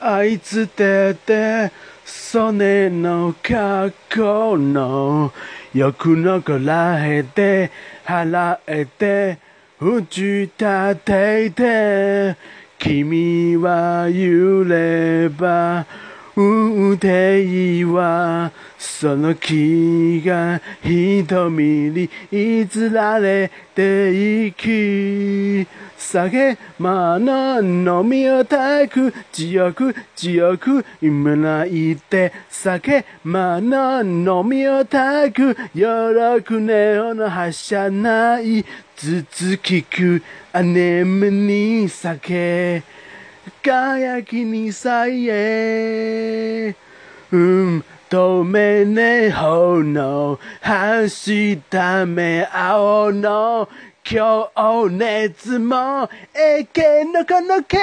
あいつてて、それの過去の欲のこらえて、払えて、打ち立てて、君は揺れば、運転は、その気が瞳に譲られていき、酒まの飲みをたく強く強く今泣いて酒まの飲みをたくよろくねおのはしゃない頭突きくあねむに酒輝きにさえうん透明ね炎走った目青の情熱もえけのこのけ